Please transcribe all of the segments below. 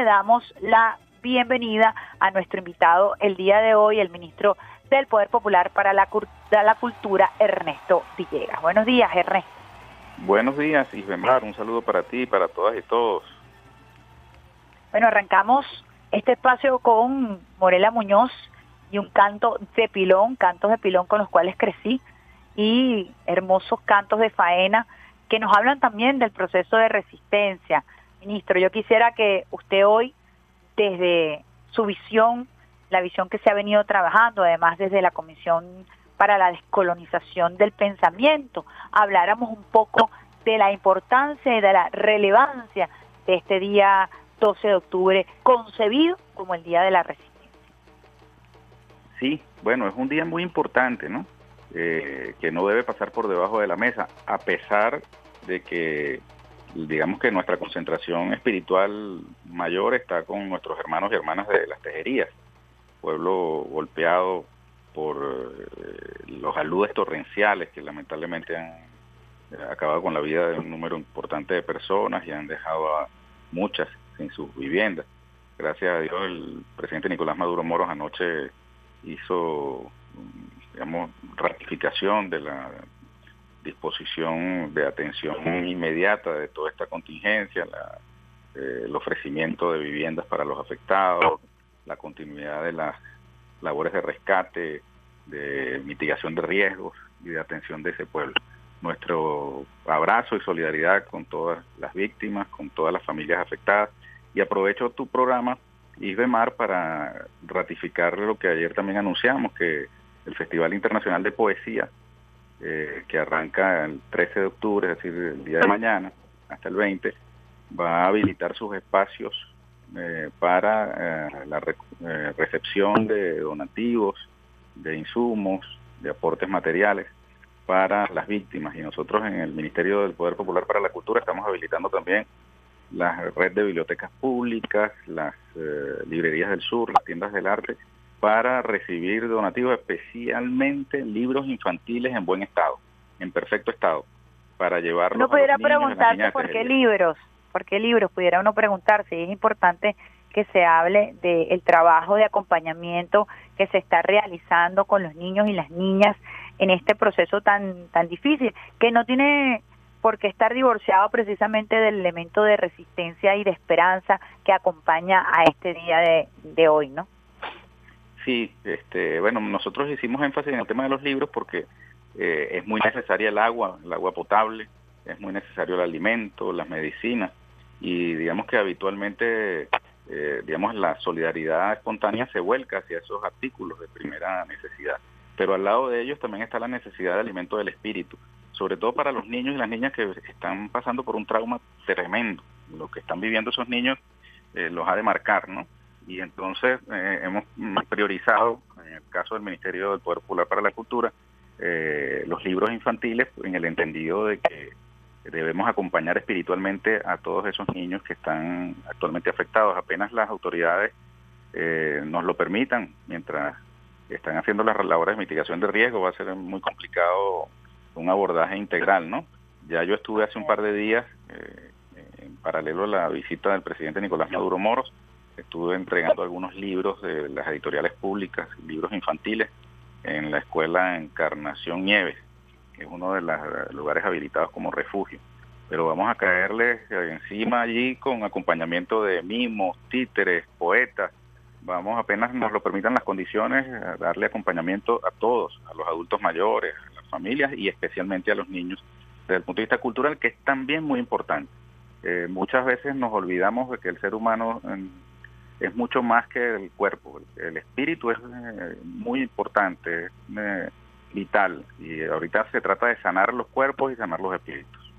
le damos la bienvenida a nuestro invitado el día de hoy, el ministro del Poder Popular para la, la Cultura, Ernesto Villegas. Buenos días, Ernesto. Buenos días, Isbemar. Un saludo para ti y para todas y todos. Bueno, arrancamos este espacio con Morela Muñoz y un canto de pilón, cantos de pilón con los cuales crecí y hermosos cantos de faena que nos hablan también del proceso de resistencia. Ministro, yo quisiera que usted hoy, desde su visión, la visión que se ha venido trabajando, además desde la Comisión para la Descolonización del Pensamiento, habláramos un poco de la importancia y de la relevancia de este día 12 de octubre, concebido como el Día de la Resistencia. Sí, bueno, es un día muy importante, ¿no? Eh, que no debe pasar por debajo de la mesa, a pesar de que, digamos que nuestra concentración espiritual mayor está con nuestros hermanos y hermanas de las tejerías, pueblo golpeado por eh, los aludes torrenciales que lamentablemente han acabado con la vida de un número importante de personas y han dejado a muchas sin sus viviendas. Gracias a Dios el presidente Nicolás Maduro Moros anoche hizo, digamos, ratificación de la disposición de atención inmediata de toda esta contingencia, eh, el ofrecimiento de viviendas para los afectados, la continuidad de las labores de rescate, de mitigación de riesgos y de atención de ese pueblo. Nuestro abrazo y solidaridad con todas las víctimas, con todas las familias afectadas. Y aprovecho tu programa, Isbemar, para ratificar lo que ayer también anunciamos, que el Festival Internacional de Poesía, eh, que arranca el 13 de octubre, es decir, el día de mañana, hasta el 20, va a habilitar sus espacios eh, para eh, la recepción de donativos, de insumos, de aportes materiales para las víctimas. Y nosotros en el Ministerio del Poder Popular para la Cultura estamos habilitando también la red de bibliotecas públicas, las eh, librerías del sur, las tiendas del arte, para recibir donativos, especialmente libros infantiles en buen estado, en perfecto estado, para llevarlos no pudiera preguntarse por qué libros, por qué libros, pudiera uno preguntarse, es importante que se hable del trabajo de acompañamiento que se está realizando con los niños y las niñas en este proceso tan tan difícil, que no tiene por qué estar divorciado precisamente del elemento de resistencia y de esperanza que acompaña a este día de, de hoy, ¿no? Sí, este, bueno, nosotros hicimos énfasis en el tema de los libros porque eh, es muy necesaria el agua, el agua potable, es muy necesario el alimento, las medicinas y digamos que habitualmente eh, digamos, la solidaridad espontánea se vuelca hacia esos artículos de primera necesidad. Pero al lado de ellos también está la necesidad de alimento del espíritu, sobre todo para los niños y las niñas que están pasando por un trauma tremendo. Lo que están viviendo esos niños eh, los ha de marcar, ¿no? Y entonces eh, hemos priorizado, en el caso del Ministerio del Poder Popular para la Cultura, los libros infantiles en el entendido de que debemos acompañar espiritualmente a todos esos niños que están actualmente afectados. Apenas las autoridades eh, nos lo permitan, mientras están haciendo las labores de mitigación de riesgo, va a ser muy complicado un abordaje integral, ¿no? Ya yo estuve hace un par de días, eh, en paralelo a la visita del presidente Nicolás Maduro Moros, estuve entregando algunos libros de las editoriales públicas, libros infantiles, en la escuela Encarnación Nieves, es uno de los lugares habilitados como refugio. Pero vamos a caerle encima allí con acompañamiento de mimos, títeres, poetas. Vamos, apenas nos lo permitan las condiciones, darle acompañamiento a todos, a los adultos mayores, a las familias y especialmente a los niños, desde el punto de vista cultural, que es también muy importante. Eh, muchas veces nos olvidamos de que el ser humano es mucho más que el cuerpo. El, espíritu es eh, muy importante. Eh, vital y ahorita se trata de sanar los cuerpos y sanar los espíritus.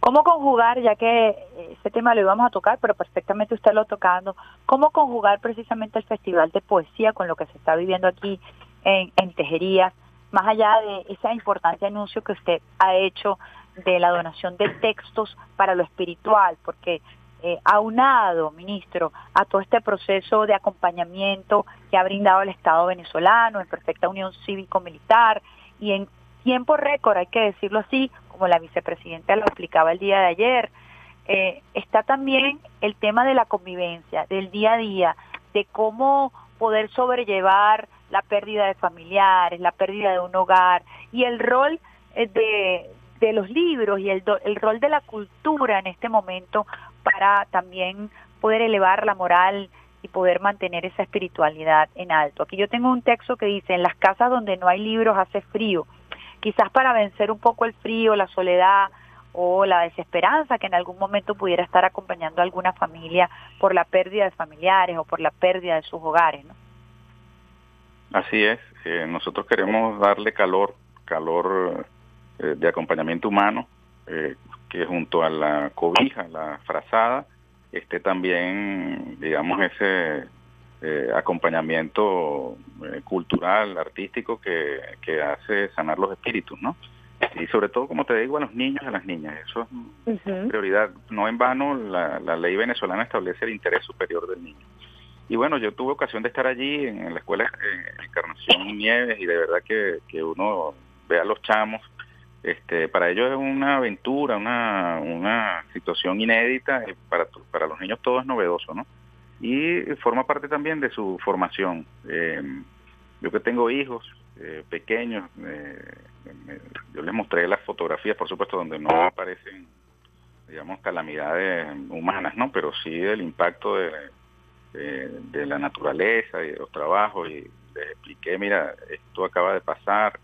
¿Cómo conjugar, ya que ese tema lo íbamos a tocar, pero perfectamente usted lo ha tocado, cómo conjugar precisamente el Festival de Poesía con lo que se está viviendo aquí en, en Tejerías, más allá de ese importante anuncio que usted ha hecho de la donación de textos para lo espiritual, porque eh, aunado, ministro, a todo este proceso de acompañamiento que ha brindado el Estado venezolano en perfecta unión cívico-militar y en tiempo récord, hay que decirlo así, como la vicepresidenta lo explicaba el día de ayer, eh, está también el tema de la convivencia, del día a día, de cómo poder sobrellevar la pérdida de familiares, la pérdida de un hogar y el rol eh, de, de los libros y el, el rol de la cultura en este momento para también poder elevar la moral y poder mantener esa espiritualidad en alto. Aquí yo tengo un texto que dice, en las casas donde no hay libros hace frío, quizás para vencer un poco el frío, la soledad o la desesperanza que en algún momento pudiera estar acompañando a alguna familia por la pérdida de familiares o por la pérdida de sus hogares. ¿no? Así es, eh, nosotros queremos darle calor, calor eh, de acompañamiento humano, eh, que junto a la cobija, la frazada, esté también, digamos, ese eh, acompañamiento eh, cultural, artístico que, que hace sanar los espíritus, ¿no? Y sobre todo, como te digo, a los niños y a las niñas. Eso es prioridad. No en vano, la, la ley venezolana establece el interés superior del niño. Y bueno, yo tuve ocasión de estar allí en, la escuela en Encarnación Nieves y de verdad que, que uno ve a los chamos este, para ellos es una aventura, una, una situación inédita, para, para los niños todo es novedoso, ¿no? Y forma parte también de su formación. Eh, yo que tengo hijos eh, pequeños, eh, yo les mostré las fotografías, por supuesto, donde no aparecen, digamos, calamidades humanas, ¿no? Pero sí el impacto de, de la naturaleza y de los trabajos y les expliqué, mira, esto acaba de pasar,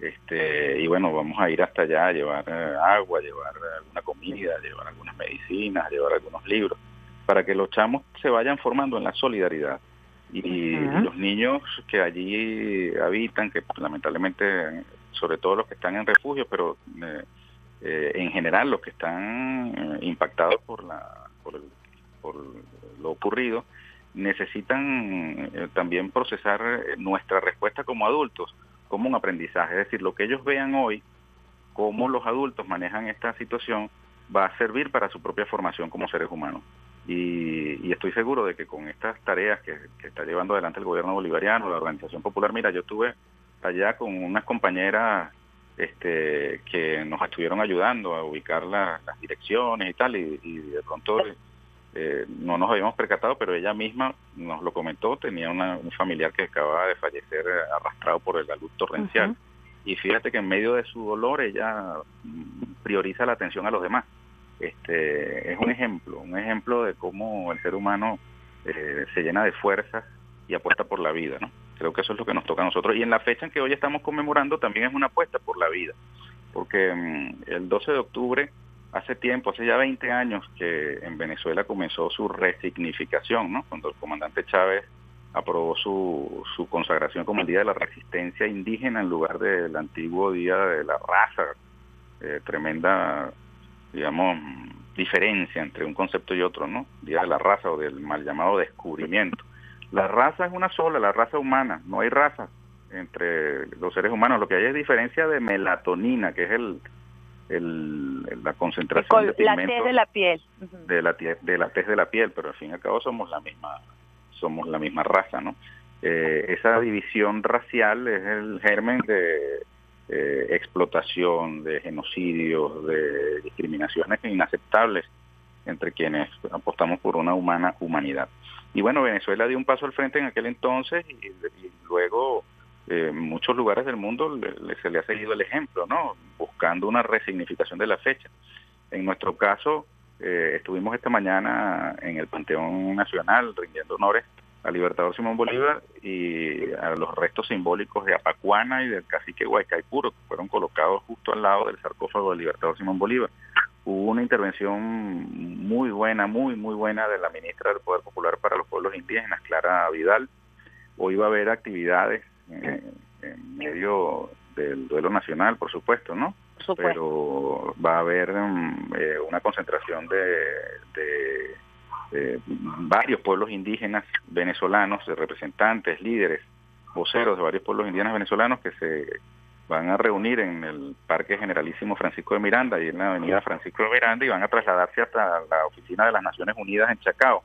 este, y bueno, vamos a ir hasta allá a llevar eh, agua, llevar alguna comida, llevar algunas medicinas, llevar algunos libros, para que los chamos se vayan formando en la solidaridad. Y, los niños que allí habitan, que lamentablemente, sobre todo los que están en refugio, pero eh, eh, en general los que están impactados por, la, por, por lo ocurrido, necesitan también procesar nuestra respuesta como adultos como un aprendizaje. Es decir, lo que ellos vean hoy, cómo los adultos manejan esta situación, va a servir para su propia formación como seres humanos. Y, estoy seguro de que con estas tareas que, está llevando adelante el gobierno bolivariano, la Organización Popular, mira, yo estuve allá con unas compañeras este, que nos estuvieron ayudando a ubicar las direcciones y tal, y, y de pronto eh, no nos habíamos percatado, pero ella misma nos lo comentó, tenía un familiar que acababa de fallecer arrastrado por el la luz torrencial. Y fíjate que en medio de su dolor ella mm, prioriza la atención a los demás. Este es un ejemplo, un ejemplo de cómo el ser humano eh, se llena de fuerzas y apuesta por la vida, ¿no? Creo que eso es lo que nos toca a nosotros. Y en la fecha en que hoy estamos conmemorando también es una apuesta por la vida, porque mm, el 12 de octubre hace tiempo, hace ya 20 años que en Venezuela comenzó su resignificación, ¿no? Cuando el comandante Chávez aprobó su, su consagración como el Día de la Resistencia Indígena en lugar del antiguo Día de la Raza. Eh, tremenda, digamos, diferencia entre un concepto y otro, ¿no? Día de la Raza o del mal llamado descubrimiento. La raza es una sola, la raza humana, no hay raza entre los seres humanos. Lo que hay es diferencia de melatonina, que es el, el, la concentración de la tez de la piel. De la de la tez de la piel pero al fin y al cabo somos la misma somos la misma raza no eh, esa división racial es el germen de eh, explotación de genocidios de discriminaciones inaceptables entre quienes apostamos por una humana humanidad. Y bueno Venezuela dio un paso al frente en aquel entonces y, y luego en muchos lugares del mundo se le ha seguido el ejemplo, ¿no? Buscando una resignificación de la fecha. En nuestro caso, eh, estuvimos esta mañana en el Panteón Nacional rindiendo honores al Libertador Simón Bolívar y a los restos simbólicos de Apacuana y del cacique Guaycaipuro, que fueron colocados justo al lado del sarcófago del Libertador Simón Bolívar. Hubo una intervención muy buena, muy, muy buena de la ministra del Poder Popular para los Pueblos Indígenas, Clara Vidal. Hoy va a haber actividades en medio del duelo nacional, por supuesto, ¿no? Pero va a haber mm, eh, una concentración de, varios pueblos indígenas venezolanos, de representantes, líderes, voceros de varios pueblos indígenas venezolanos que se van a reunir en el Parque Generalísimo Francisco de Miranda y en la Avenida Francisco de Miranda y van a trasladarse hasta la oficina de las Naciones Unidas en Chacao,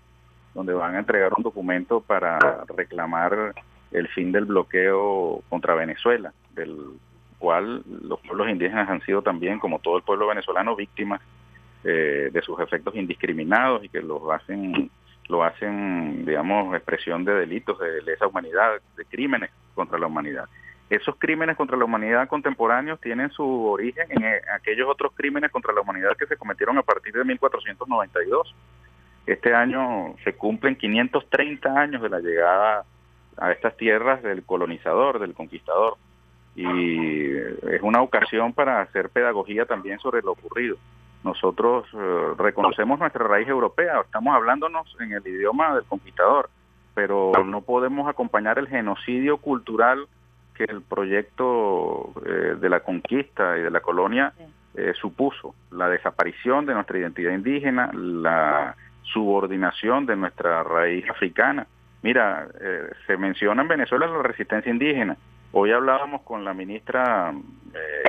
donde van a entregar un documento para reclamar el fin del bloqueo contra Venezuela, del cual los pueblos indígenas han sido también, como todo el pueblo venezolano, víctimas eh, de sus efectos indiscriminados y que los hacen lo hacen, digamos, expresión de delitos de lesa humanidad, de crímenes contra la humanidad. Esos crímenes contra la humanidad contemporáneos tienen su origen en eh, aquellos otros crímenes contra la humanidad que se cometieron a partir de 1492. Este año se cumplen 530 años de la llegada a estas tierras del colonizador, del conquistador. Y es una ocasión para hacer pedagogía también sobre lo ocurrido. Nosotros eh, reconocemos nuestra raíz europea, estamos hablándonos en el idioma del conquistador, pero no podemos acompañar el genocidio cultural que el proyecto eh, de la conquista y de la colonia eh, supuso, la desaparición de nuestra identidad indígena, la subordinación de nuestra raíz africana. Mira, se menciona en Venezuela la resistencia indígena. Hoy hablábamos con la ministra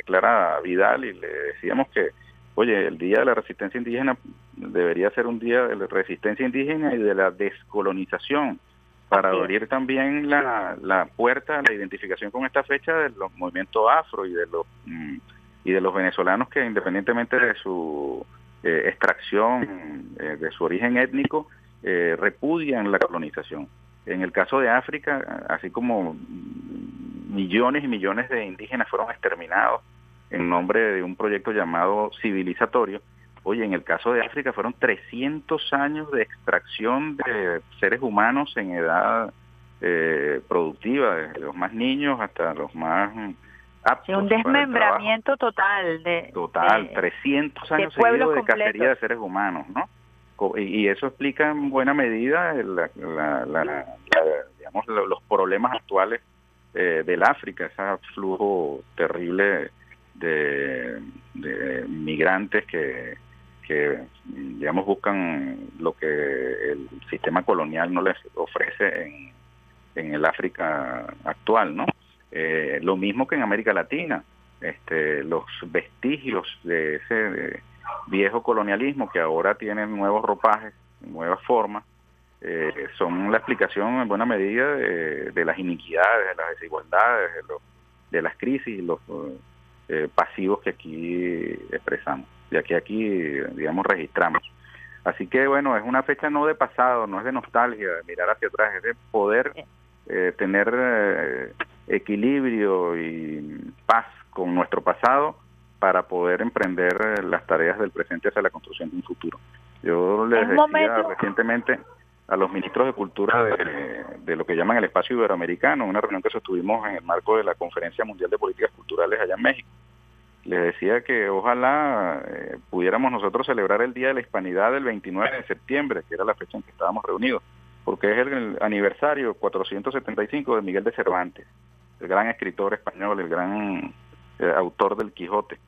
Clara Vidal y le decíamos que oye, el Día de la Resistencia Indígena debería ser un día de la resistencia indígena y de la descolonización, para abrir también la, la puerta a la identificación con esta fecha de los movimientos afro y de los mm, y de los venezolanos que independientemente de su eh, extracción, eh, de su origen étnico, eh, repudian la colonización. En el caso de África, así como millones y millones de indígenas fueron exterminados en nombre de un proyecto llamado civilizatorio. Oye, en el caso de África fueron 300 años de extracción de seres humanos en edad eh, productiva, desde los más niños hasta los más aptos. un desmembramiento total de... Total, 300 años de seguidos de cacería de seres humanos, ¿no? Y, eso explica en buena medida digamos, los problemas actuales eh, del África, ese flujo terrible de, migrantes que, que, digamos, buscan lo que el sistema colonial no les ofrece en, en el África actual, ¿no? Eh, lo mismo que en América Latina, este, los vestigios de ese viejo colonialismo que ahora tienen nuevos ropajes, nuevas formas, eh, son la explicación en buena medida de, las iniquidades, de las desigualdades, de, de las crisis, los, eh, pasivos que aquí expresamos, ya que aquí, digamos, registramos. Así que bueno, es una fecha no de pasado, no es de nostalgia, de mirar hacia atrás, es de poder eh, tener eh, equilibrio y paz con nuestro pasado para poder emprender las tareas del presente hacia la construcción de un futuro. Yo les decía recientemente a los ministros de Cultura de, de, lo que llaman el espacio iberoamericano, una reunión que sostuvimos en el marco de la Conferencia Mundial de Políticas Culturales allá en México. Les decía que ojalá eh, pudiéramos nosotros celebrar el Día de la Hispanidad del 29 de septiembre, que era la fecha en que estábamos reunidos, porque es el aniversario 475 de Miguel de Cervantes, el gran escritor español, el gran eh, autor del Quijote.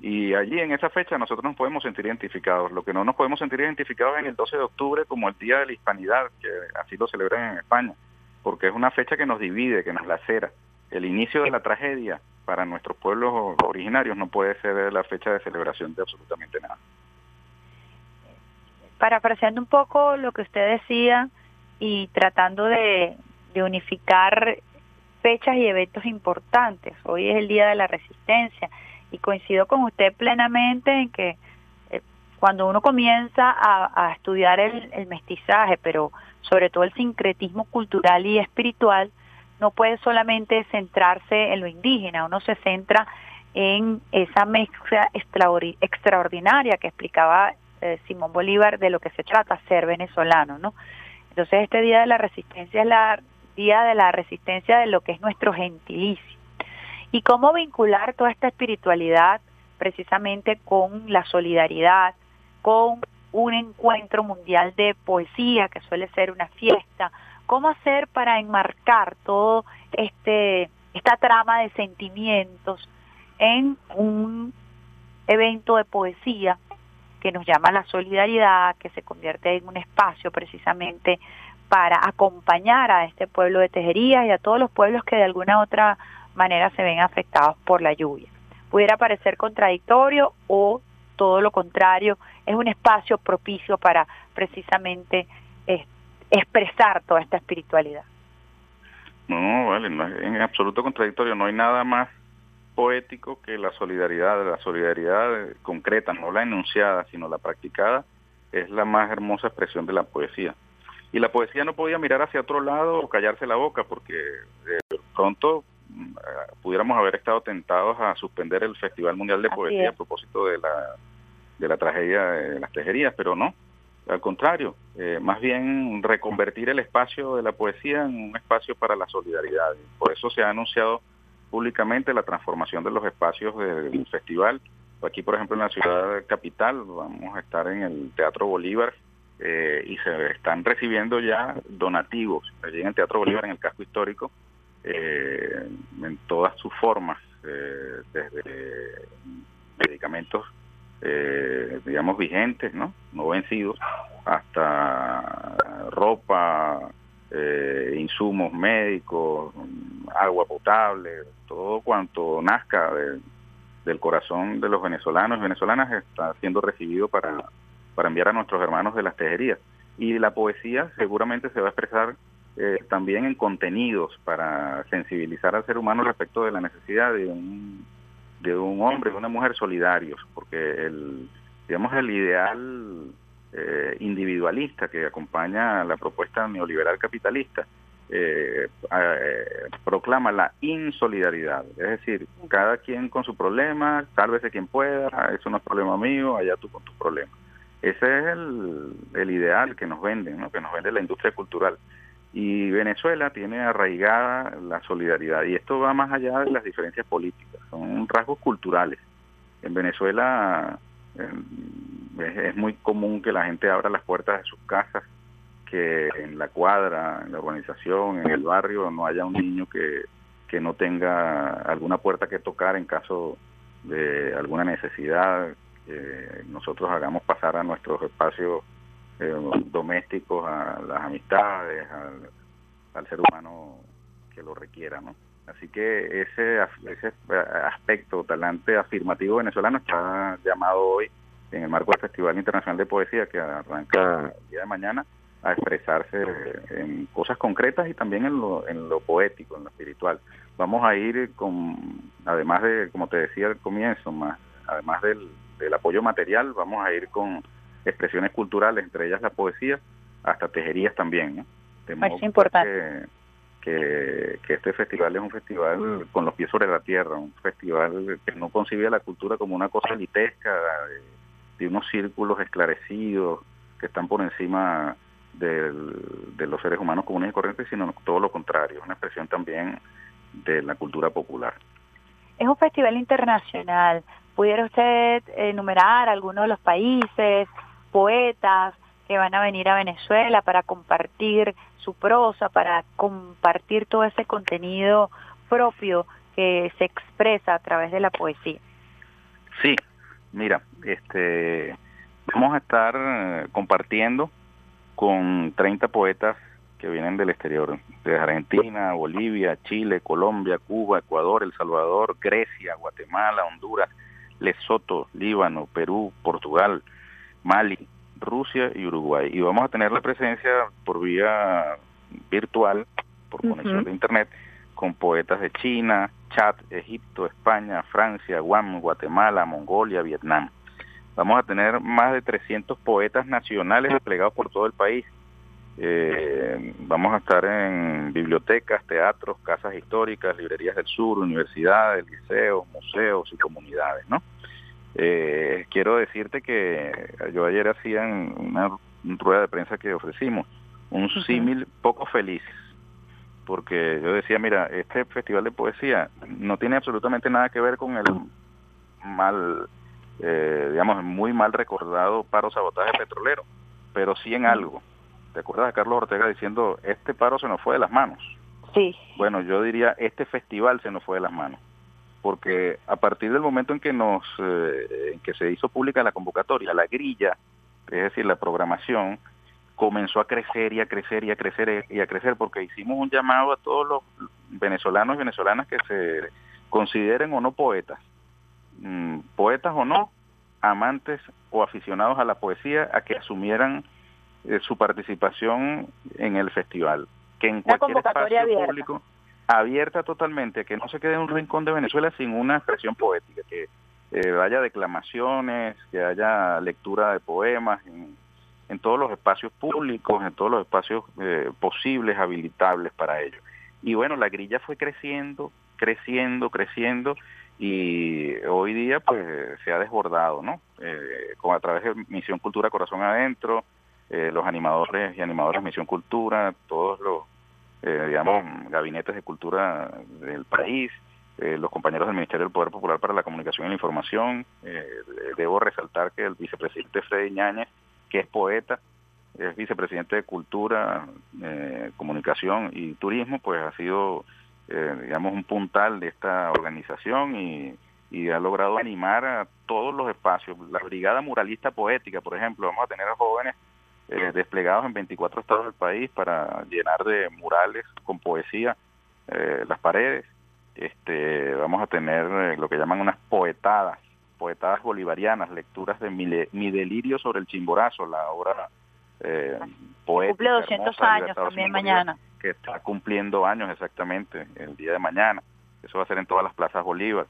Y allí en esa fecha nosotros nos podemos sentir identificados. Lo que no nos podemos sentir identificados en el 12 de octubre como el Día de la Hispanidad, que así lo celebran en España, porque es una fecha que nos divide, que nos lacera. El inicio de la tragedia para nuestros pueblos originarios no puede ser la fecha de celebración de absolutamente nada. Parafraseando un poco lo que usted decía y tratando de, de unificar fechas y eventos importantes. Hoy es el Día de la Resistencia y coincido con usted plenamente en que eh, cuando uno comienza a, estudiar el, mestizaje, pero sobre todo el sincretismo cultural y espiritual, no puede solamente centrarse en lo indígena, uno se centra en esa mezcla extraordinaria que explicaba eh, Simón Bolívar de lo que se trata ser venezolano, ¿no? Entonces este Día de la Resistencia es la Día de la Resistencia de lo que es nuestro gentilicio y cómo vincular toda esta espiritualidad precisamente con la solidaridad, con un encuentro mundial de poesía que suele ser una fiesta, cómo hacer para enmarcar todo este esta trama de sentimientos en un evento de poesía que nos llama la solidaridad, que se convierte en un espacio precisamente para acompañar a este pueblo de Tejerías y a todos los pueblos que de alguna otra manera se ven afectados por la lluvia. Pudiera parecer contradictorio o todo lo contrario, es un espacio propicio para precisamente expresar toda esta espiritualidad. No, vale, en absoluto contradictorio, no hay nada más poético que la solidaridad, la solidaridad concreta, no la enunciada, sino la practicada, es la más hermosa expresión de la poesía. Y la poesía no podía mirar hacia otro lado o callarse la boca, porque de pronto pudiéramos haber estado tentados a suspender el Festival Mundial de Poesía a propósito de la, de la tragedia de las tejerías, pero no, al contrario, eh, más bien reconvertir el espacio de la poesía en un espacio para la solidaridad. Por eso se ha anunciado públicamente la transformación de los espacios del festival. Aquí, por ejemplo, en la ciudad capital, vamos a estar en el Teatro Bolívar eh, y se están recibiendo ya donativos allí en el Teatro Bolívar, en el casco histórico, eh, en todas sus formas, desde medicamentos eh, digamos, vigentes, ¿no? Vencidos, hasta ropa, eh, insumos médicos, agua potable, todo cuanto nazca del corazón de los venezolanos y venezolanas está siendo recibido para, para enviar a nuestros hermanos de las tejerías. Y la poesía seguramente se va a expresar eh, también en contenidos para sensibilizar al ser humano respecto de la necesidad de un de un hombre y una mujer solidarios, porque el, digamos, el ideal eh, individualista que acompaña la propuesta neoliberal capitalista eh, eh, proclama la insolidaridad, es decir, cada quien con su problema, sálvese quien pueda, eso no es problema mío, allá tú con tu problema. Ese es el, el ideal que nos venden, ¿no? que nos vende la industria cultural. Y Venezuela tiene arraigada la solidaridad y esto va más allá de las diferencias políticas, son rasgos culturales. En Venezuela es, muy común que la gente abra las puertas de sus casas, que en la cuadra, en la urbanización, en el barrio no haya un niño que, que no tenga alguna puerta que tocar en caso de alguna necesidad, que nosotros hagamos pasar a nuestros espacios eh, domésticos, a las amistades, al, ser humano que lo requiera, ¿no? Así que ese, ese aspecto talante afirmativo venezolano está llamado hoy en el marco del Festival Internacional de Poesía que arranca el día de mañana a expresarse en cosas concretas y también en lo, en lo poético, en lo espiritual. Vamos a ir con, además de, como te decía al comienzo, más, además del, del apoyo material, vamos a ir con expresiones culturales, entre ellas la poesía, hasta tejerías también. ¿no? es importante. Que, que, este festival es un festival con los pies sobre la tierra, un festival que no concibe la cultura como una cosa elitesca, de, unos círculos esclarecidos que están por encima de los seres humanos comunes y corrientes, sino todo lo contrario, una expresión también de la cultura popular. Es un festival internacional. ¿Pudiera usted enumerar algunos de los países, poetas que van a venir a Venezuela para compartir su prosa, para compartir todo ese contenido propio que se expresa a través de la poesía. Sí, mira, este vamos a estar compartiendo con 30 poetas que vienen del exterior, de Argentina, Bolivia, Chile, Colombia, Cuba, Ecuador, El Salvador, Grecia, Guatemala, Honduras, Lesoto, Líbano, Perú, Portugal, Mali, Rusia y Uruguay. Y vamos a tener la presencia por vía virtual, por conexión de Internet, con poetas de China, Chad, Egipto, España, Francia, Guam, Guatemala, Mongolia, Vietnam. Vamos a tener más de 300 poetas nacionales desplegados por todo el país. Eh, vamos a estar en bibliotecas, teatros, casas históricas, librerías del sur, universidades, liceos, museos y comunidades, ¿no? Eh, quiero decirte que yo ayer hacía una, rueda de prensa que ofrecimos un símil poco feliz, porque yo decía, mira, este festival de poesía no tiene absolutamente nada que ver con el mal, eh, digamos, muy mal recordado paro sabotaje petrolero, pero sí en algo. ¿Te acuerdas de Carlos Ortega diciendo, este paro se nos fue de las manos? Sí. Bueno, yo diría, este festival se nos fue de las manos porque a partir del momento en que nos eh, en que se hizo pública la convocatoria, la grilla, es decir, la programación, comenzó a crecer y a crecer y a crecer y a crecer porque hicimos un llamado a todos los venezolanos y venezolanas que se consideren o no poetas, mm, poetas o no, amantes o aficionados a la poesía, a que asumieran eh, su participación en el festival, que en cualquier espacio público abierta totalmente, que no se quede en un rincón de Venezuela sin una expresión poética, que eh, haya declamaciones, que haya lectura de poemas en, todos los espacios públicos, en todos los espacios eh, posibles, habilitables para ello. Y bueno, la grilla fue creciendo, creciendo, creciendo y hoy día pues se ha desbordado, ¿no? Eh, con a través de Misión Cultura Corazón Adentro, eh, los animadores y animadoras Misión Cultura, todos los, eh, digamos, gabinetes de cultura del país, eh, los compañeros del Ministerio del Poder Popular para la Comunicación y la Información. debo resaltar que el vicepresidente Freddy Ñáñez, que es poeta, es vicepresidente de Cultura, Comunicación y Turismo, pues ha sido, digamos, un puntal de esta organización y, y ha logrado animar a todos los espacios. La Brigada Muralista Poética, por ejemplo, vamos a tener a jóvenes eh, desplegados en 24 estados del país para llenar de murales con poesía eh, las paredes. Este, vamos a tener eh, lo que llaman unas poetadas, poetadas bolivarianas, lecturas de mi, mi delirio sobre el chimborazo, la obra eh, poética. Cumple 200 años también mañana. Que está cumpliendo años exactamente el día de mañana. Eso va a ser en todas las plazas Bolívar.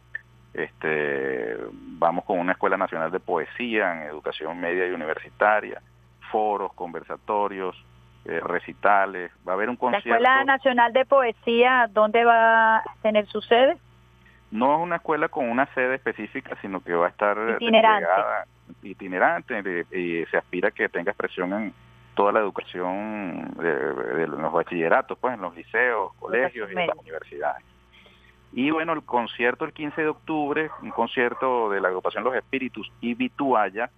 Este, vamos con una escuela nacional de poesía en educación media y universitaria foros, conversatorios, eh, recitales, va a haber un concierto. ¿La Escuela Nacional de Poesía dónde va a tener su sede? No es una escuela con una sede específica, sino que va a estar itinerante, itinerante y se aspira a que tenga expresión en toda la educación de, los bachilleratos, pues en los liceos, colegios y las universidades. Y bueno, el concierto el 15 de octubre, un concierto de la agrupación Los Espíritus y Vituaya,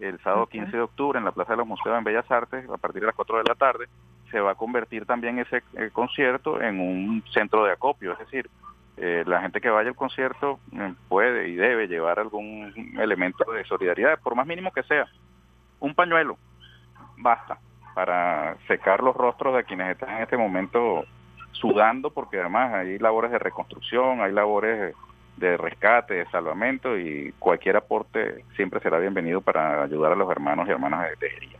el sábado 15 de octubre en la Plaza de los Museos en Bellas Artes, a partir de las 4 de la tarde, se va a convertir también ese eh, concierto en un centro de acopio, es decir, eh, la gente que vaya al concierto eh, puede y debe llevar algún elemento de solidaridad, por más mínimo que sea. Un pañuelo, basta, para secar los rostros de quienes están en este momento sudando, porque además hay labores de reconstrucción, hay labores de rescate, de salvamento y cualquier aporte siempre será bienvenido para ayudar a los hermanos y hermanas de Tejería.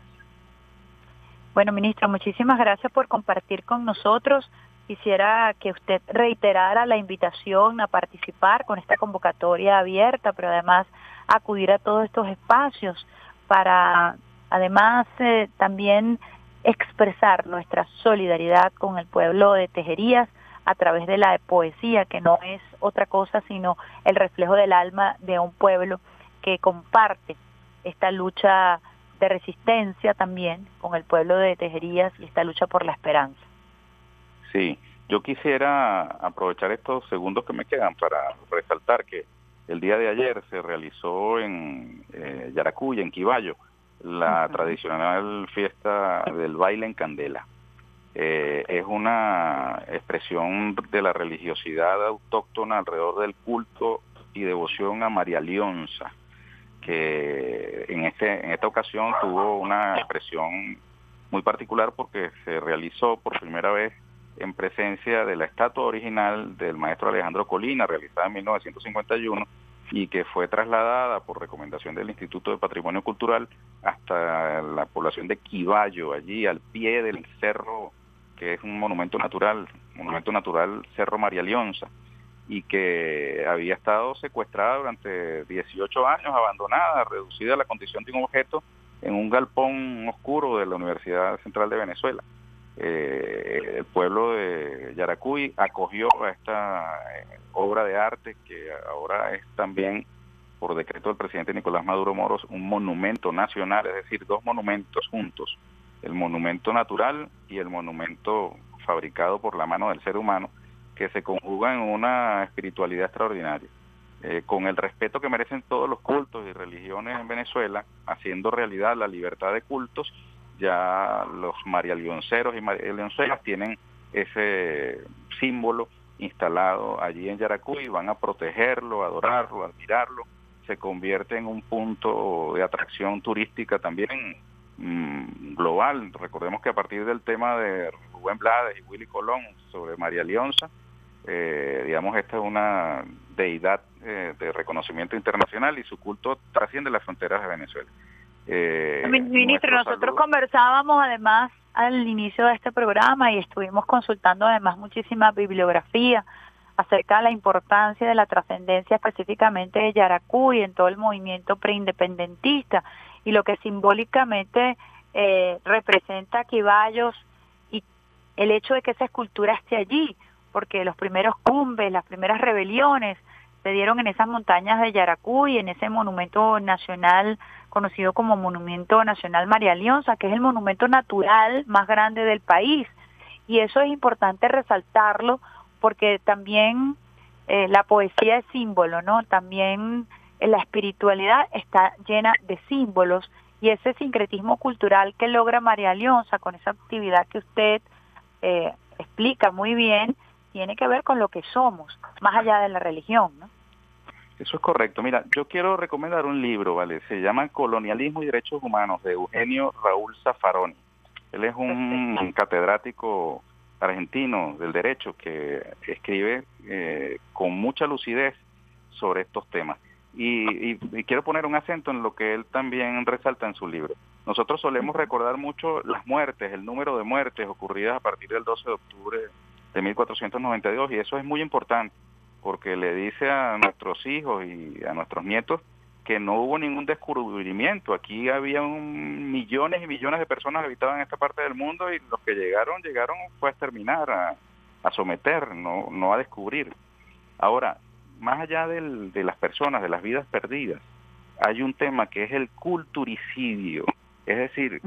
Bueno, ministro, muchísimas gracias por compartir con nosotros. Quisiera que usted reiterara la invitación a participar con esta convocatoria abierta, pero además acudir a todos estos espacios para, además, eh, también expresar nuestra solidaridad con el pueblo de Tejerías a través de la poesía, que no es otra cosa sino el reflejo del alma de un pueblo que comparte esta lucha de resistencia también con el pueblo de Tejerías y esta lucha por la esperanza. Sí, yo quisiera aprovechar estos segundos que me quedan para resaltar que el día de ayer se realizó en eh, Yaracuy, en Quiballo, la tradicional fiesta del baile en candela. Eh, es una expresión de la religiosidad autóctona alrededor del culto y devoción a María Leonza, que en, este, en esta ocasión tuvo una expresión muy particular porque se realizó por primera vez en presencia de la estatua original del maestro Alejandro Colina, realizada en 1951, y que fue trasladada por recomendación del Instituto de Patrimonio Cultural hasta la población de Quiballo, allí al pie del cerro que es un monumento natural, monumento natural Cerro María Leonza, y que había estado secuestrada durante 18 años, abandonada, reducida a la condición de un objeto en un galpón oscuro de la Universidad Central de Venezuela. Eh, el pueblo de Yaracuy acogió a esta eh, obra de arte que ahora es también por decreto del presidente Nicolás Maduro Moros un monumento nacional, es decir, dos monumentos juntos el monumento natural y el monumento fabricado por la mano del ser humano, que se conjugan en una espiritualidad extraordinaria. Eh, con el respeto que merecen todos los cultos y religiones en Venezuela, haciendo realidad la libertad de cultos, ya los marialionceros y marialionceras tienen ese símbolo instalado allí en Yaracuy, van a protegerlo, adorarlo, admirarlo, se convierte en un punto de atracción turística también Mm, global. Recordemos que a partir del tema de Rubén Blades y Willy Colón sobre María Leonza, eh, digamos, esta es una deidad eh, de reconocimiento internacional y su culto trasciende las fronteras de Venezuela. Eh, Ministro, nosotros conversábamos además al inicio de este programa y estuvimos consultando además muchísima bibliografía acerca de la importancia de la trascendencia específicamente de Yaracuy en todo el movimiento preindependentista y lo que simbólicamente eh, representa Quiballos y el hecho de que esa escultura esté allí, porque los primeros cumbes, las primeras rebeliones se dieron en esas montañas de Yaracuy, en ese monumento nacional conocido como Monumento Nacional María Leonza, que es el monumento natural más grande del país. Y eso es importante resaltarlo porque también eh, la poesía es símbolo, ¿no? También la espiritualidad está llena de símbolos y ese sincretismo cultural que logra María Leonza con esa actividad que usted eh, explica muy bien, tiene que ver con lo que somos, más allá de la religión, ¿no? Eso es correcto. Mira, yo quiero recomendar un libro, ¿vale? Se llama Colonialismo y Derechos Humanos de Eugenio Raúl Zaffaroni. Él es un catedrático argentino del derecho que escribe eh, con mucha lucidez sobre estos temas. Y, quiero poner un acento en lo que él también resalta en su libro. Nosotros solemos recordar mucho las muertes, el número de muertes ocurridas a partir del 12 de octubre de 1492, y eso es muy importante, porque le dice a nuestros hijos y a nuestros nietos que no hubo ningún descubrimiento. Aquí había un, millones y millones de personas que habitaban en esta parte del mundo y los que llegaron, llegaron fue a exterminar, a, someter, no, no a descubrir. Ahora, más allá de las personas, de las vidas perdidas, hay un tema que es el culturicidio, es decir,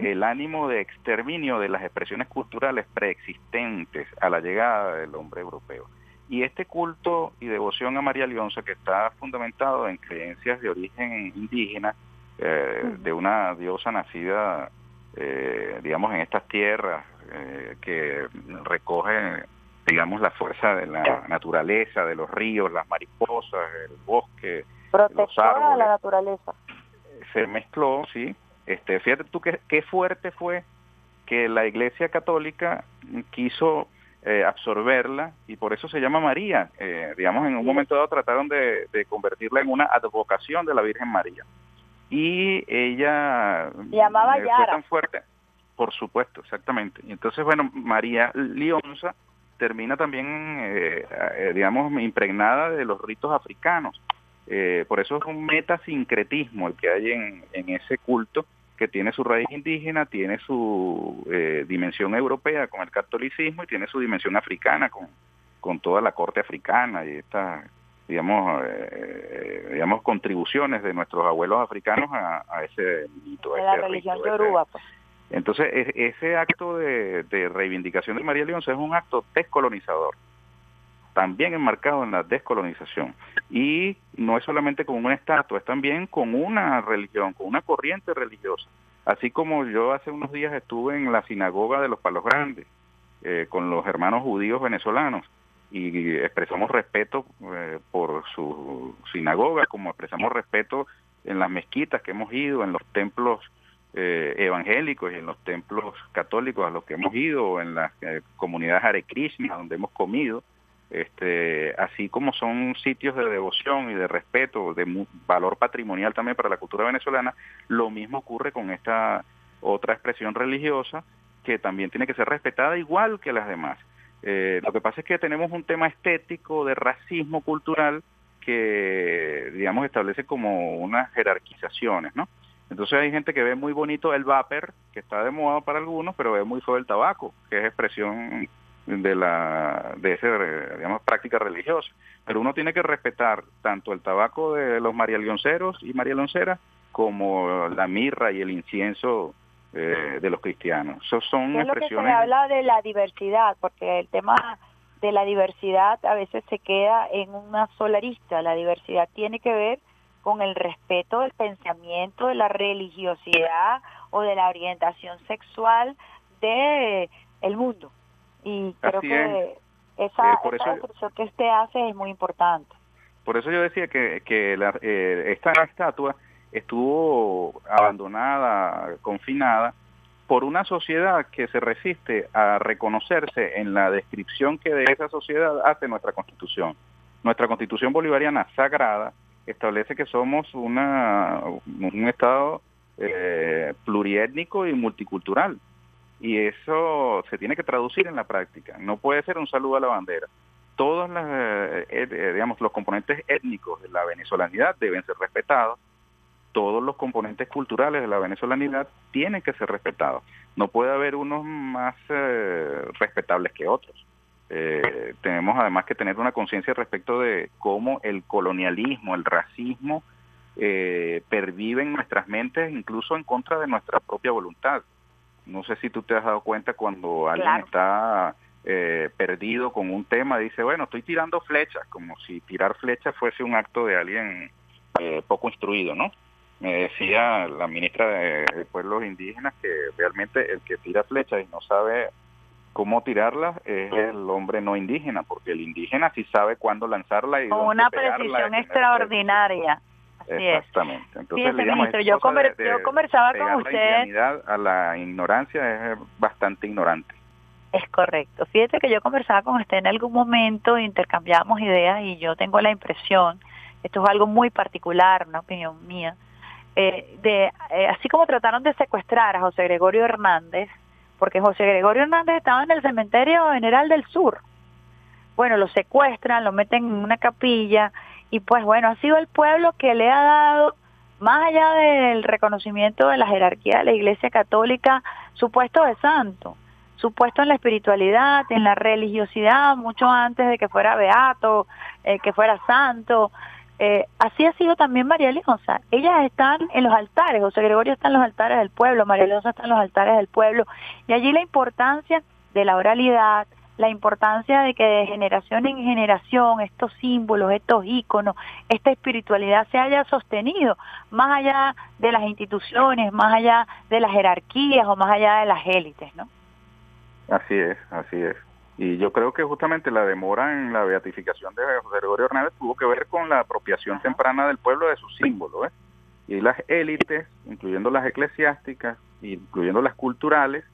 el ánimo de exterminio de las expresiones culturales preexistentes a la llegada del hombre europeo. Y este culto y devoción a María Leonza, que está fundamentado en creencias de origen indígena, eh, de una diosa nacida, eh, digamos, en estas tierras, eh, que recoge, digamos, la fuerza de la naturaleza, de los ríos, las mariposas, el bosque, los árboles. la naturaleza. Se mezcló, sí. Este, fíjate tú qué, qué fuerte fue que la Iglesia Católica quiso eh, absorberla y por eso se llama María. Eh, digamos, en un momento dado trataron de, convertirla en una advocación de la Virgen María. Y ella llamaba eh, fue tan fuerte, por supuesto, exactamente. Y entonces, bueno, María Lionza termina también, digamos, impregnada de los ritos africanos. por eso es un metasincretismo el que hay en, en ese culto que tiene su raíz indígena, tiene su eh, dimensión europea con el catolicismo y tiene su dimensión africana con, con toda la corte africana y estas, digamos, eh, digamos, contribuciones de nuestros abuelos africanos a, ese mito. De la religión de Uruguay. Pues. Entonces, ese acto de, de reivindicación de María León es un acto descolonizador también enmarcado en la descolonización. Y no es solamente con una estatua, es también con una religión, con una corriente religiosa. Así como yo hace unos días estuve en la sinagoga de los Palos Grandes eh, con los hermanos judíos venezolanos y expresamos respeto eh, por su sinagoga, como expresamos respeto en las mezquitas que hemos ido, en los templos eh, evangélicos y en los templos católicos a los que hemos ido, en las comunidades Hare donde hemos comido este, así como son sitios de devoción y de respeto, de valor patrimonial también para la cultura venezolana, lo mismo ocurre con esta otra expresión religiosa que también tiene que ser respetada igual que las demás. Eh, lo que pasa es que tenemos un tema estético de racismo cultural que, digamos, establece como unas jerarquizaciones, ¿no? Entonces hay gente que ve muy bonito el vapor, que está de moda para algunos, pero ve muy feo el tabaco, que es expresión de la de esa digamos práctica religiosa. Pero uno tiene que respetar tanto el tabaco de los marialionceros y marialonceras como la mirra y el incienso eh, de los cristianos. Eso son es expresiones lo que se habla de la diversidad porque el tema de la diversidad a veces se queda en una sola arista. La diversidad tiene que ver con el respeto del pensamiento de la religiosidad o de la orientación sexual de el mundo y creo que esa, eh, descripción que usted hace es muy importante. Por eso yo decía que, que la, eh, esta estatua estuvo abandonada, confinada, por una sociedad que se resiste a reconocerse en la descripción que de esa sociedad hace nuestra constitución. Nuestra constitución bolivariana sagrada establece que somos una, un Estado eh, pluriétnico y multicultural. Y eso se tiene que traducir en la práctica. No puede ser un saludo a la bandera. Todos las, eh, eh, digamos, los componentes étnicos de la venezolanidad deben ser respetados. Todos los componentes culturales de la venezolanidad tienen que ser respetados. No puede haber unos más respetables que otros. Tenemos además que tener una conciencia respecto de cómo el colonialismo, el racismo, eh, perviven nuestras mentes incluso en contra de nuestra propia voluntad. No sé si tú te has dado cuenta cuando alguien está eh, perdido con un tema, dice, bueno, estoy tirando flechas, como si tirar flechas fuese un acto de alguien eh, poco instruido, ¿no? Me decía la ministra de, Pueblos Indígenas que realmente el que tira flechas y no sabe cómo tirarlas es el hombre no indígena, porque el indígena sí sabe cuándo lanzarla y con una precisión extraordinaria. Exactamente. Entonces, ministro, yo, conversaba con usted. La a la ignorancia es bastante ignorante. Es correcto. Fíjate que yo conversaba con usted en algún momento, intercambiábamos ideas y yo tengo la impresión, esto es algo muy particular, una opinión mía, eh, de eh, así como trataron de secuestrar a José Gregorio Hernández, porque José Gregorio Hernández estaba en el cementerio general del sur. Bueno, lo secuestran, lo meten en una capilla y pues bueno, ha sido el pueblo que le ha dado, más allá del reconocimiento de la jerarquía de la Iglesia Católica, su puesto de santo, su puesto en la espiritualidad, en la religiosidad, mucho antes de que fuera beato, eh, que fuera santo. Eh, así ha sido también María Leonza. Ellas están en los altares, José Gregorio está en los altares del pueblo, María Leonza está en los altares del pueblo, y allí la importancia de la oralidad, la importancia de que de generación en generación estos símbolos, estos íconos, esta espiritualidad se haya sostenido, más allá de las instituciones, más allá de las jerarquías o más allá de las élites, ¿no? Así es, así es. Y yo creo que justamente la demora en la beatificación de José Gregorio Hernández tuvo que ver con la apropiación temprana del pueblo de sus símbolos, ¿eh? Y las élites, incluyendo las eclesiásticas, incluyendo las culturales,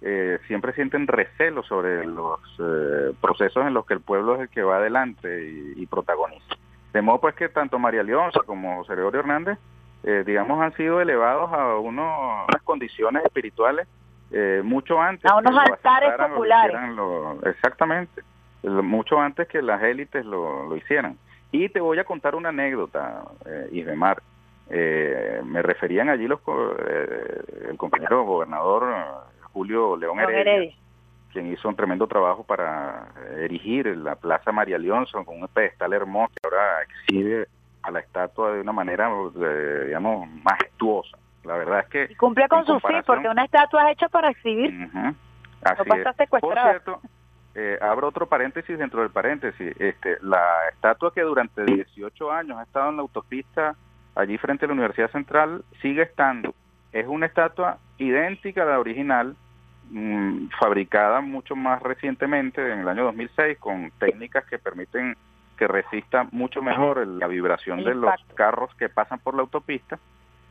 eh, siempre sienten recelo sobre los eh, procesos en los que el pueblo es el que va adelante y, protagoniza. De modo pues que tanto María Leonza como José Gregorio Hernández, eh, digamos, han sido elevados a unas condiciones espirituales mucho antes. A unos altares populares. exactamente, mucho antes que las élites lo, lo, hicieran. Y te voy a contar una anécdota, Isbemar. me referían allí los el compañero gobernador Julio León Heredia, quien hizo un tremendo trabajo para eh, erigir la Plaza María Leonson con un pedestal hermoso que ahora exhibe a la estatua de una manera, eh, digamos, majestuosa. La verdad es que... Y cumple con su fin, porque una estatua es hecha para exhibir. Así no es. Por cierto, eh, abro otro paréntesis dentro del paréntesis. Este, la estatua que durante 18 años ha estado en la autopista allí frente a la Universidad Central sigue estando. Es una estatua idéntica a la original, Mm, fabricada mucho más recientemente, en el año 2006, con técnicas que permiten que resista mucho mejor la vibración de los carros que pasan por la autopista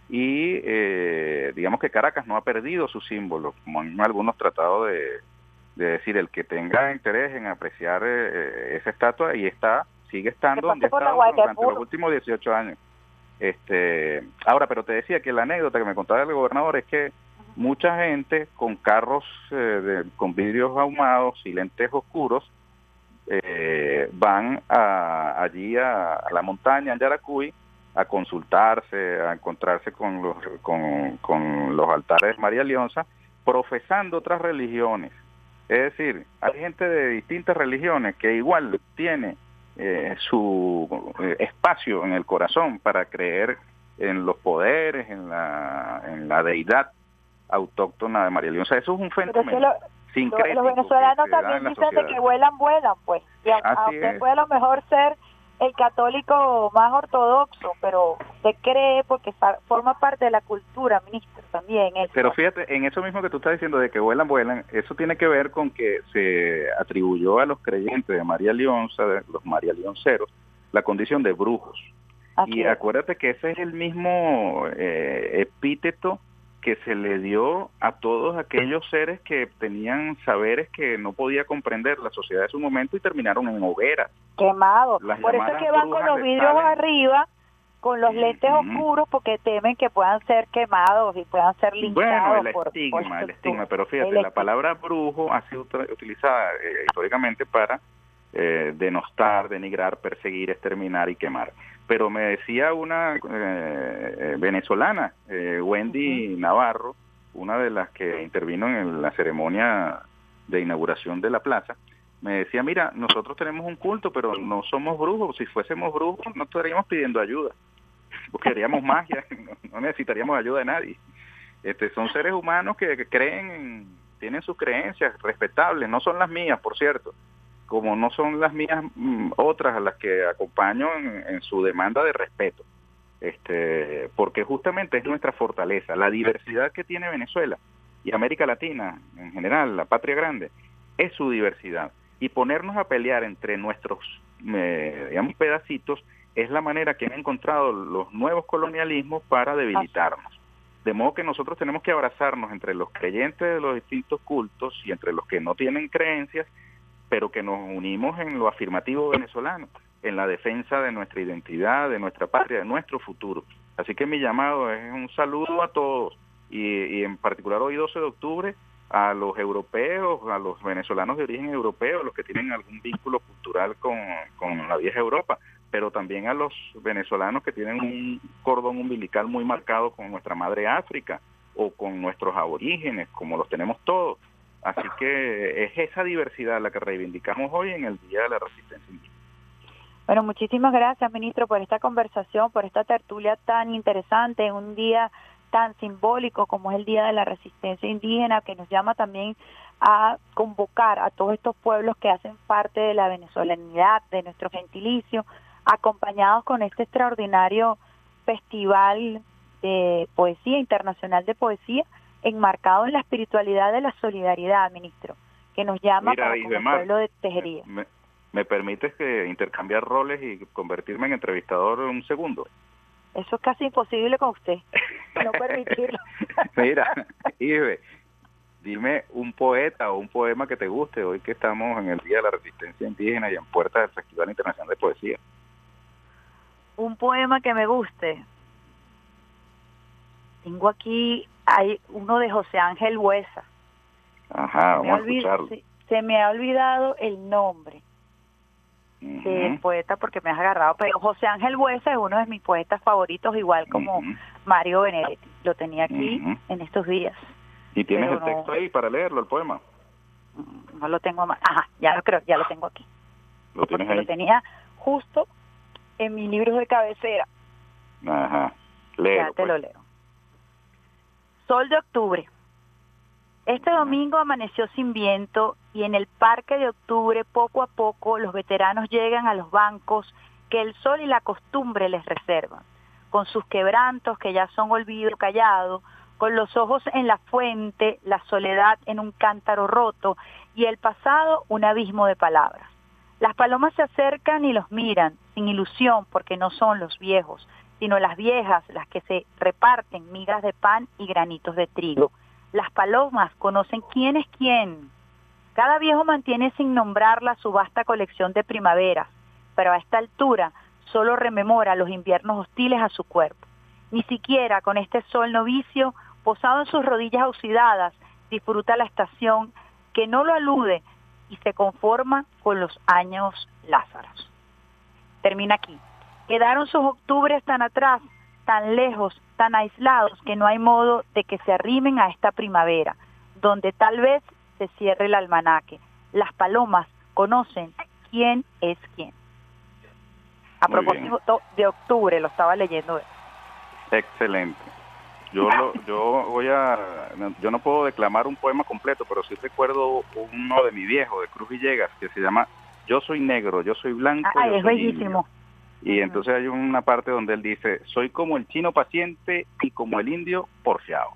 y eh, digamos que Caracas no ha perdido su símbolo, como han algunos tratado de, decir, el que tenga interés en apreciar eh, esa estatua y está, sigue estando donde ha estado durante los últimos 18 años. Este, ahora, pero te decía que la anécdota que me contaba el gobernador es que mucha gente con carros eh, con vidrios ahumados y lentes oscuros eh, van a, allí a, la montaña en Yaracuy a consultarse, a encontrarse con los, con, los altares de María Leonza, profesando otras religiones. Es decir, hay gente de distintas religiones que igual tiene eh, su espacio en el corazón para creer en los poderes, en la, en la deidad autóctona de María Leonza. Eso es un fenómeno. los venezolanos también dicen que vuelan, vuelan, pues. Y aunque puede a lo mejor ser el católico más ortodoxo, pero se cree porque forma parte de la cultura, ministro, también. Pero fíjate, en eso mismo que tú estás diciendo de que vuelan, vuelan, eso tiene que ver con que se atribuyó a los creyentes de María Leonza, de los María Leonceros, la condición de brujos. y acuérdate que ese es el mismo eh, epíteto que se le dio a todos aquellos seres que tenían saberes que no podía comprender la sociedad de su momento y terminaron en hogueras. Quemados. Por eso es que van con los vidrios arriba con los lentes oscuros porque temen que puedan ser quemados y puedan ser linchados. Bueno, el estigma, el estigma, pero fíjate, la palabra brujo ha sido utilizada eh, históricamente para eh, denostar, denigrar, perseguir, exterminar y quemar. Pero me decía una eh, venezolana, Wendy Navarro, una de las que intervino en la ceremonia de inauguración de la plaza, me decía, mira, nosotros tenemos un culto, pero no somos brujos. Si fuésemos brujos, no estaríamos pidiendo ayuda, porque haríamos magia, no necesitaríamos ayuda de nadie. Este, son seres humanos que, creen, tienen sus creencias respetables, no son las mías, por cierto, como no son las mías mm, otras a las que acompaño en, su demanda de respeto. Este, porque justamente es nuestra fortaleza, la diversidad que tiene Venezuela y América Latina en general, la patria grande, es su diversidad y ponernos a pelear entre nuestros eh, digamos, pedacitos es la manera que han encontrado los nuevos colonialismos para debilitarnos. De modo que nosotros tenemos que abrazarnos entre los creyentes de los distintos cultos y entre los que no tienen creencias, pero que nos unimos en lo afirmativo venezolano, en la defensa de nuestra identidad, de nuestra patria, de nuestro futuro. Así que mi llamado es un saludo a todos y, y en particular hoy 12 de octubre a los europeos, a los venezolanos de origen europeo, los que tienen algún vínculo cultural con, la vieja Europa, pero también a los venezolanos que tienen un cordón umbilical muy marcado con nuestra madre África o con nuestros aborígenes, como los tenemos todos. Así que es esa diversidad la que reivindicamos hoy en el Día de la Resistencia Indígena. Bueno, muchísimas gracias, ministro, por esta conversación, por esta tertulia tan interesante en un día tan simbólico como es el Día de la Resistencia Indígena, que nos llama también a convocar a todos estos pueblos que hacen parte de la venezolanidad, de nuestro gentilicio, acompañados con este extraordinario festival de poesía, internacional de poesía, enmarcado en la espiritualidad de la solidaridad, ministro, que nos llama para el pueblo de Tejería. Me, me permites que intercambiar roles y convertirme en entrevistador un segundo? Eso es casi imposible con usted, no permitirlo. Mira, Ibe, dime un poeta o un poema que te guste hoy que estamos en el Día de la Resistencia Indígena y en puerta del Festival Internacional de Poesía. Un poema que me guste. Tengo aquí, hay uno de José Ángel Huesa. Ajá, vamos a escucharlo. se me ha olvidado el nombre de poeta porque me has agarrado, pero José Ángel Buesa es uno de mis poetas favoritos, igual como Mario Benedetti. Lo tenía aquí en estos días. ¿Y tienes el texto ahí para leerlo, el poema? Mm, no lo tengo más. Ajá, ya lo creo, ya lo tengo aquí. ¿Lo tienes ahí? Lo tenía justo en mi libro de cabecera. Ajá, Ya te pues. lo leo. Sol de octubre. Este domingo amaneció sin viento y en el Parque de Octubre poco a poco los veteranos llegan a los bancos que el sol y la costumbre les reservan, con sus quebrantos que ya son olvido callado, con los ojos en la fuente, la soledad en un cántaro roto y el pasado un abismo de palabras. Las palomas se acercan y los miran, sin ilusión porque no son los viejos, sino las viejas las que se reparten migas de pan y granitos de trigo las palomas conocen quién es quién. Cada viejo mantiene sin nombrarla su vasta colección de primaveras, pero a esta altura solo rememora los inviernos hostiles a su cuerpo. Ni siquiera con este sol novicio, posado en sus rodillas oxidadas, disfruta la estación que no lo alude y se conforma con los años lázaros. Termina aquí. Quedaron sus octubres tan atrás, tan lejos, tan aislados que no hay modo de que se arrimen a esta primavera, donde tal vez se cierre el almanaque. Las palomas conocen quién es quién. A propósito de octubre, lo estaba leyendo. Excelente. Yo yo voy a, yo no puedo declamar un poema completo, pero sí recuerdo uno de mi viejo, de Cruz Villegas, que se llama Yo soy negro, yo soy blanco. Ay, es bellísimo. Y entonces hay una parte donde él dice, soy como el chino paciente y como el indio porfiado.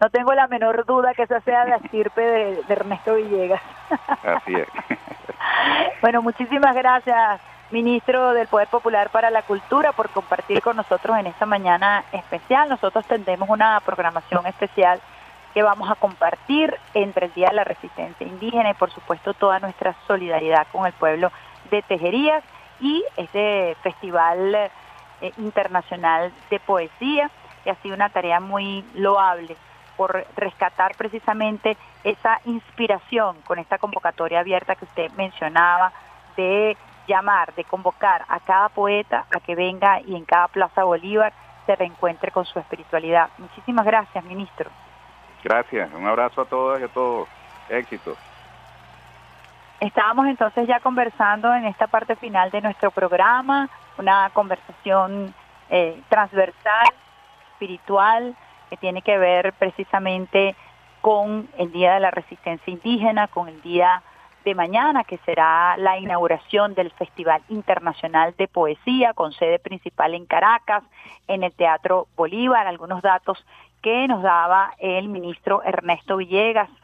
No tengo la menor duda que esa sea la estirpe de, Ernesto Villegas. Así es. bueno, muchísimas gracias, ministro del Poder Popular para la Cultura, por compartir con nosotros en esta mañana especial. Nosotros tendremos una programación especial que vamos a compartir entre el Día de la Resistencia Indígena y por supuesto toda nuestra solidaridad con el pueblo de Tejerías y este festival eh, Internacional de Poesía, y ha sido una tarea muy loable por rescatar precisamente esa inspiración con esta convocatoria abierta que usted mencionaba de llamar, de convocar a cada poeta a que venga y en cada Plaza Bolívar se reencuentre con su espiritualidad. Muchísimas gracias, ministro. Gracias, un abrazo a todas y a todos. Éxito. Estábamos entonces ya conversando en esta parte final de nuestro programa, una conversación eh, transversal, espiritual, que tiene que ver precisamente con el Día de la Resistencia Indígena, con el Día de mañana, que será la inauguración del Festival Internacional de Poesía, con sede principal en Caracas, en el Teatro Bolívar. Algunos datos que nos daba el ministro Ernesto Villegas